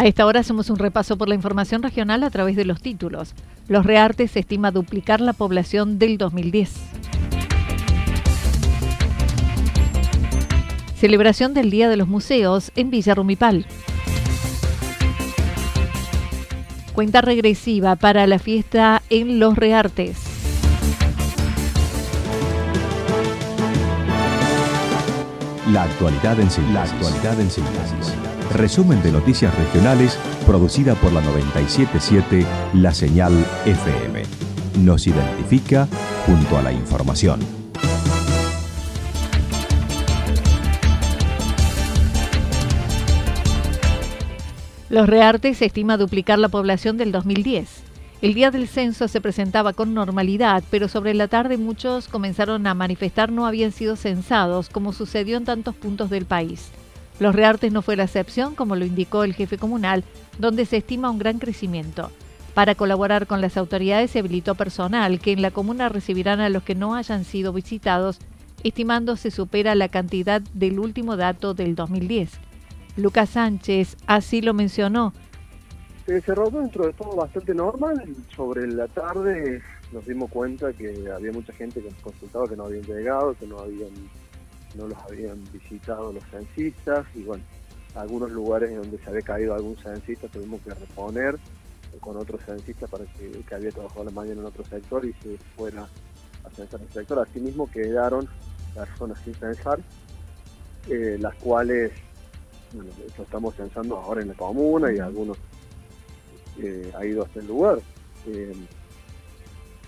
A esta hora hacemos un repaso por la información regional a través de los títulos. Los Reartes estima duplicar la población del 2010. Celebración del Día de los Museos en Villa Rumipal. Cuenta regresiva para la fiesta en Los Reartes. La actualidad en síntesis. La actualidad en síntesis. Resumen de noticias regionales producida por la 977 La Señal FM. Nos identifica junto a la información. Los Reartes estima duplicar la población del 2010. El día del censo se presentaba con normalidad, pero sobre la tarde muchos comenzaron a manifestar no habían sido censados, como sucedió en tantos puntos del país. Los Reartes no fue la excepción, como lo indicó el jefe comunal, donde se estima un gran crecimiento. Para colaborar con las autoridades se habilitó personal que en la comuna recibirán a los que no hayan sido visitados, estimando se supera la cantidad del último dato del 2010. Lucas Sánchez así lo mencionó. Se cerró dentro de todo bastante normal. Sobre la tarde nos dimos cuenta que había mucha gente que nos consultaba que no habían llegado, que no habían no los habían visitado los censistas y bueno, algunos lugares donde se había caído algún censista tuvimos que reponer con otro censista para que, que había trabajado la mañana en otro sector y se fuera a censar el sector. Asimismo quedaron personas sin censar, eh, las cuales bueno, lo estamos censando ahora en la comuna y algunos eh, ha ido hasta el lugar. Eh,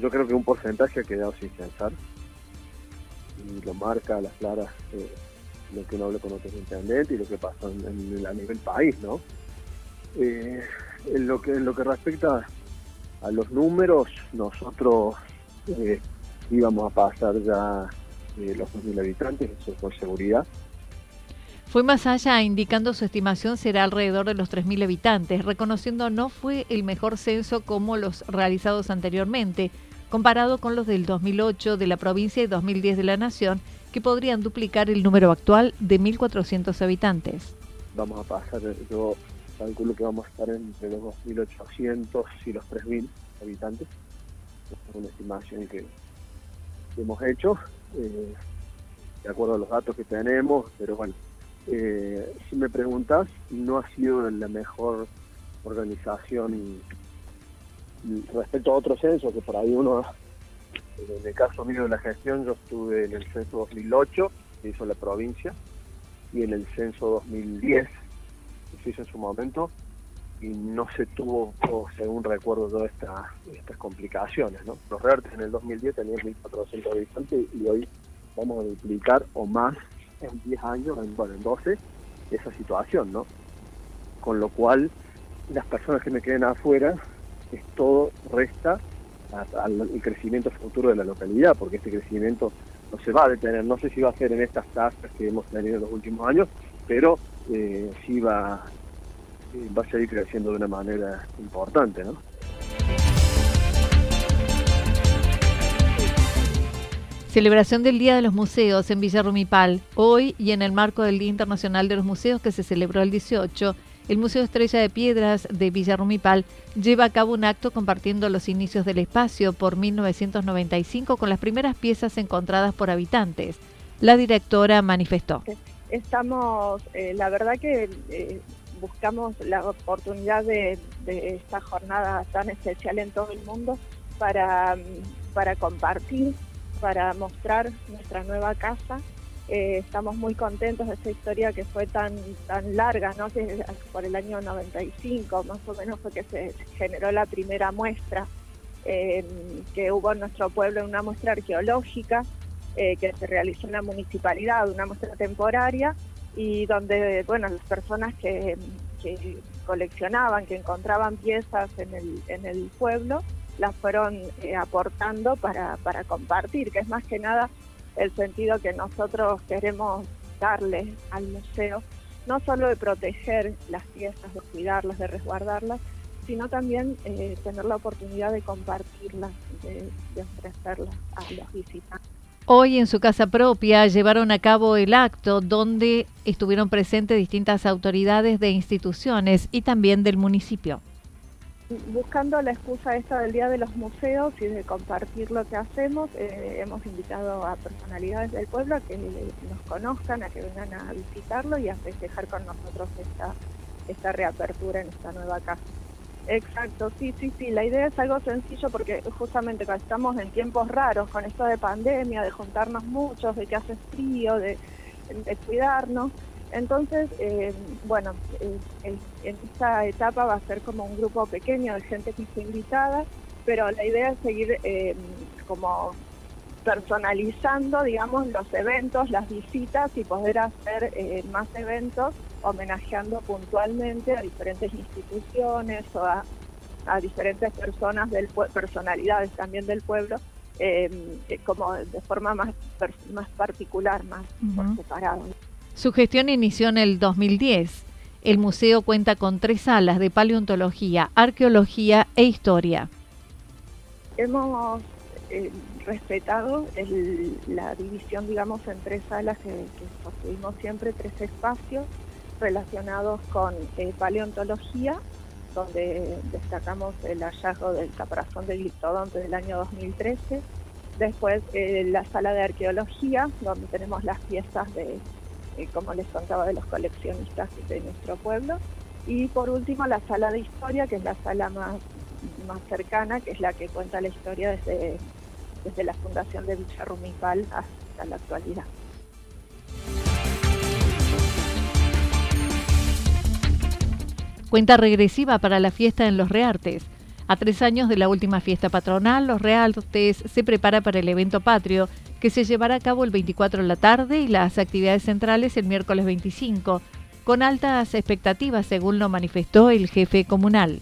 yo creo que un porcentaje ha quedado sin censar y lo marca a las claras eh, lo que uno habla con otros intendentes y lo que pasa en, a nivel país, ¿no? En, lo que, en lo que respecta a los números, nosotros íbamos a pasar ya los 2.000 habitantes, eso por seguridad. Fue más allá, indicando su estimación será alrededor de los 3.000 habitantes, reconociendo no fue el mejor censo como los realizados anteriormente, comparado con los del 2008 de la provincia y 2010 de la nación, que podrían duplicar el número actual de 1.400 habitantes. Vamos a pasar, yo calculo que vamos a estar entre los 2.800 y los 3.000 habitantes. Es una estimación que hemos hecho, eh, de acuerdo a los datos que tenemos, pero bueno, eh, si me preguntas, no ha sido la mejor organización respecto a otro censo, que por ahí uno, en el caso mío de la gestión, yo estuve en el censo 2008, que hizo la provincia, y en el censo 2010, que se hizo en su momento, y no se tuvo, según recuerdo, todas estas complicaciones. ¿no? Los Reartes en el 2010 tenían 1.400 habitantes y hoy vamos a duplicar o más en 10 años, en, bueno, en 12, esa situación, ¿no? Con lo cual, las personas que me queden afuera es todo resta al crecimiento futuro de la localidad, porque este crecimiento no se va a detener, no sé si va a ser en estas tasas que hemos tenido en los últimos años, pero eh, sí va, eh, va a seguir creciendo de una manera importante. ¿no? Celebración del Día de los Museos en Villa Rumipal. Hoy y en el marco del Día Internacional de los Museos que se celebró el 18, el Museo Estrella de Piedras de Villa Rumipal lleva a cabo un acto compartiendo los inicios del espacio por 1995 con las primeras piezas encontradas por habitantes. La directora manifestó. Estamos, eh, la verdad que eh, buscamos la oportunidad de, esta jornada tan especial en todo el mundo para, para compartir para mostrar nuestra nueva casa. Eh, estamos muy contentos de esta historia que fue tan tan larga, ¿no? que por el año 95 más o menos fue que se generó la primera muestra eh, que hubo en nuestro pueblo, una muestra arqueológica eh, que se realizó en la municipalidad, una muestra temporaria y donde bueno las personas que, que coleccionaban, que encontraban piezas en el, en el pueblo, las fueron eh, aportando para, para compartir, que es más que nada el sentido que nosotros queremos darle al museo, no solo de proteger las piezas, de cuidarlas, de resguardarlas, sino también eh, tener la oportunidad de compartirlas, de, de ofrecerlas a los visitantes. Hoy en su casa propia llevaron a cabo el acto donde estuvieron presentes distintas autoridades de instituciones y también del municipio buscando la excusa esta del Día de los Museos y de compartir lo que hacemos, eh, hemos invitado a personalidades del pueblo a que nos conozcan, a que vengan a visitarlo y a festejar con nosotros esta, esta reapertura en esta nueva casa. Exacto, sí, sí, sí, la idea es algo sencillo porque justamente cuando estamos en tiempos raros con esto de pandemia, de juntarnos muchos, de que hace frío, de, de cuidarnos, entonces, eh, bueno, eh, en esta etapa va a ser como un grupo pequeño de gente que está invitada, pero la idea es seguir eh, como personalizando, digamos, los eventos, las visitas y poder hacer eh, más eventos homenajeando puntualmente a diferentes instituciones o a, a diferentes personas del personalidades también del pueblo, eh, como de forma más, más particular, más uh -huh. por separado. Su gestión inició en el 2010. El museo cuenta con tres salas de paleontología, arqueología e historia. Hemos eh, respetado la división, digamos, en tres salas que, que siempre, tres espacios relacionados con eh, paleontología, donde destacamos el hallazgo del caparazón del gliptodonte del año 2013. Después eh, la sala de arqueología, donde tenemos las piezas de eh, como les contaba, de los coleccionistas de nuestro pueblo. Y por último, la sala de historia, que es la sala más, más cercana, que es la que cuenta la historia desde, desde la fundación de Villa Rumipal hasta la actualidad. Cuenta regresiva para la fiesta en Los Reartes. A tres años de la última fiesta patronal, Los Reartes se prepara para el evento patrio que se llevará a cabo el 24 de la tarde y las actividades centrales el miércoles 25, con altas expectativas, según lo manifestó el jefe comunal.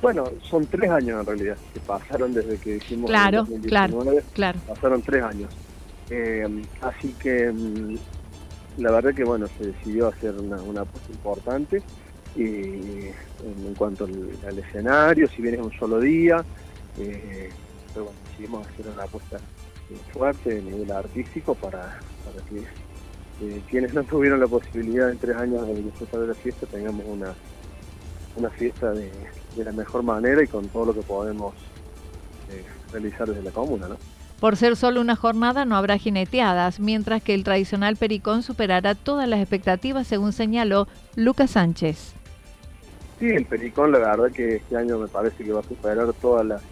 Bueno, son tres años en realidad que pasaron desde que hicimos claro, el 2019, claro, claro. pasaron tres años. Eh, así que mm, la verdad que bueno, se decidió hacer una, una apuesta importante y en, en cuanto al, al, escenario, si bien es un solo día, eh, pero bueno, decidimos hacer una apuesta fuerte de nivel artístico para, para que eh, quienes no tuvieron la posibilidad en tres años de disfrutar de la fiesta tengamos una, una fiesta de, de, la mejor manera y con todo lo que podemos eh, realizar desde la comuna, ¿no? Por ser solo una jornada no habrá jineteadas, mientras que el tradicional pericón superará todas las expectativas, según señaló Lucas Sánchez. Sí, el pericón la verdad que este año me parece que va a superar todas las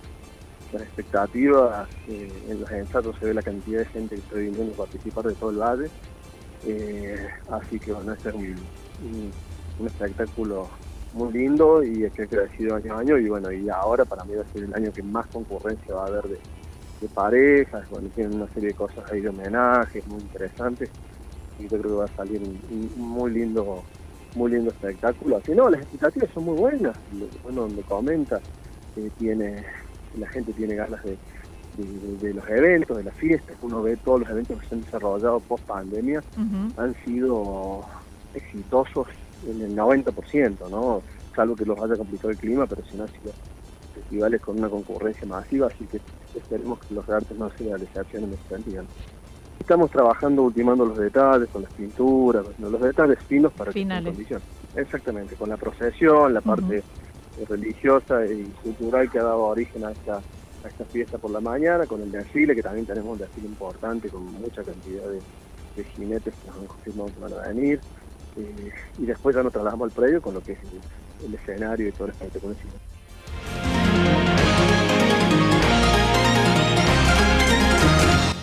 las expectativas, eh, en los ensayos se ve la cantidad de gente que está viniendo a participar de todo el valle, eh, así que bueno, este es un, espectáculo muy lindo y que ha crecido año a año y bueno, y ahora para mí va a ser el año que más concurrencia va a haber de, parejas, bueno, tienen una serie de cosas ahí de homenajes muy interesantes yo creo que va a salir un, un muy lindo muy lindo espectáculo. Así no, las expectativas son muy buenas, bueno, me comenta que tiene la gente tiene ganas de, de, de, los eventos, de las fiestas, uno ve todos los eventos que se han desarrollado post pandemia, uh -huh. han sido exitosos en el 90%, ¿no? Salvo que los haya complicado el clima, pero si no ha sido festivales con una concurrencia masiva, así que esperemos que los artes no sean la excepción en ese sentido. Estamos trabajando, ultimando los detalles con las pinturas, los detalles finos para que estén en condición. Exactamente, con la procesión, la parte religiosa y cultural que ha dado origen a esta, a esta fiesta por la mañana, con el desfile, que también tenemos un desfile importante con mucha cantidad de, jinetes que nos han confirmado que van a venir. Eh, y después ya nos trasladamos al predio con lo que es el, escenario y todo el espectáculo.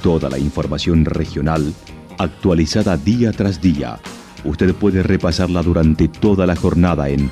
Toda la información regional actualizada día tras día. Usted puede repasarla durante toda la jornada en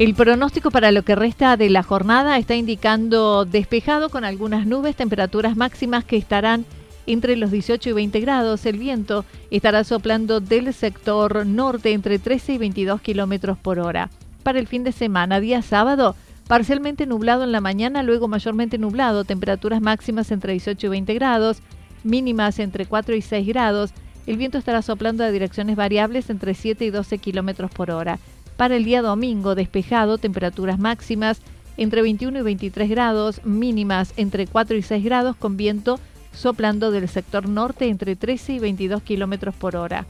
El pronóstico para lo que resta de la jornada está indicando despejado con algunas nubes, temperaturas máximas que estarán entre los 18 y 20 grados. El viento estará soplando del sector norte entre 13 y 22 kilómetros por hora. Para el fin de semana, día sábado, parcialmente nublado en la mañana, luego mayormente nublado, temperaturas máximas entre 18 y 20 grados, mínimas entre 4 y 6 grados. El viento estará soplando a direcciones variables entre 7 y 12 kilómetros por hora. Para el día domingo, despejado, temperaturas máximas entre 21 y 23 grados, mínimas entre 4 y 6 grados, con viento soplando del sector norte entre 13 y 22 kilómetros por hora.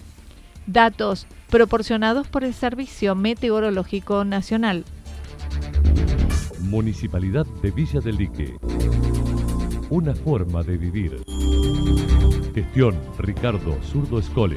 Datos proporcionados por el Servicio Meteorológico Nacional. Municipalidad de Villa del Lique. Una forma de vivir. Gestión Ricardo Zurdo Escole.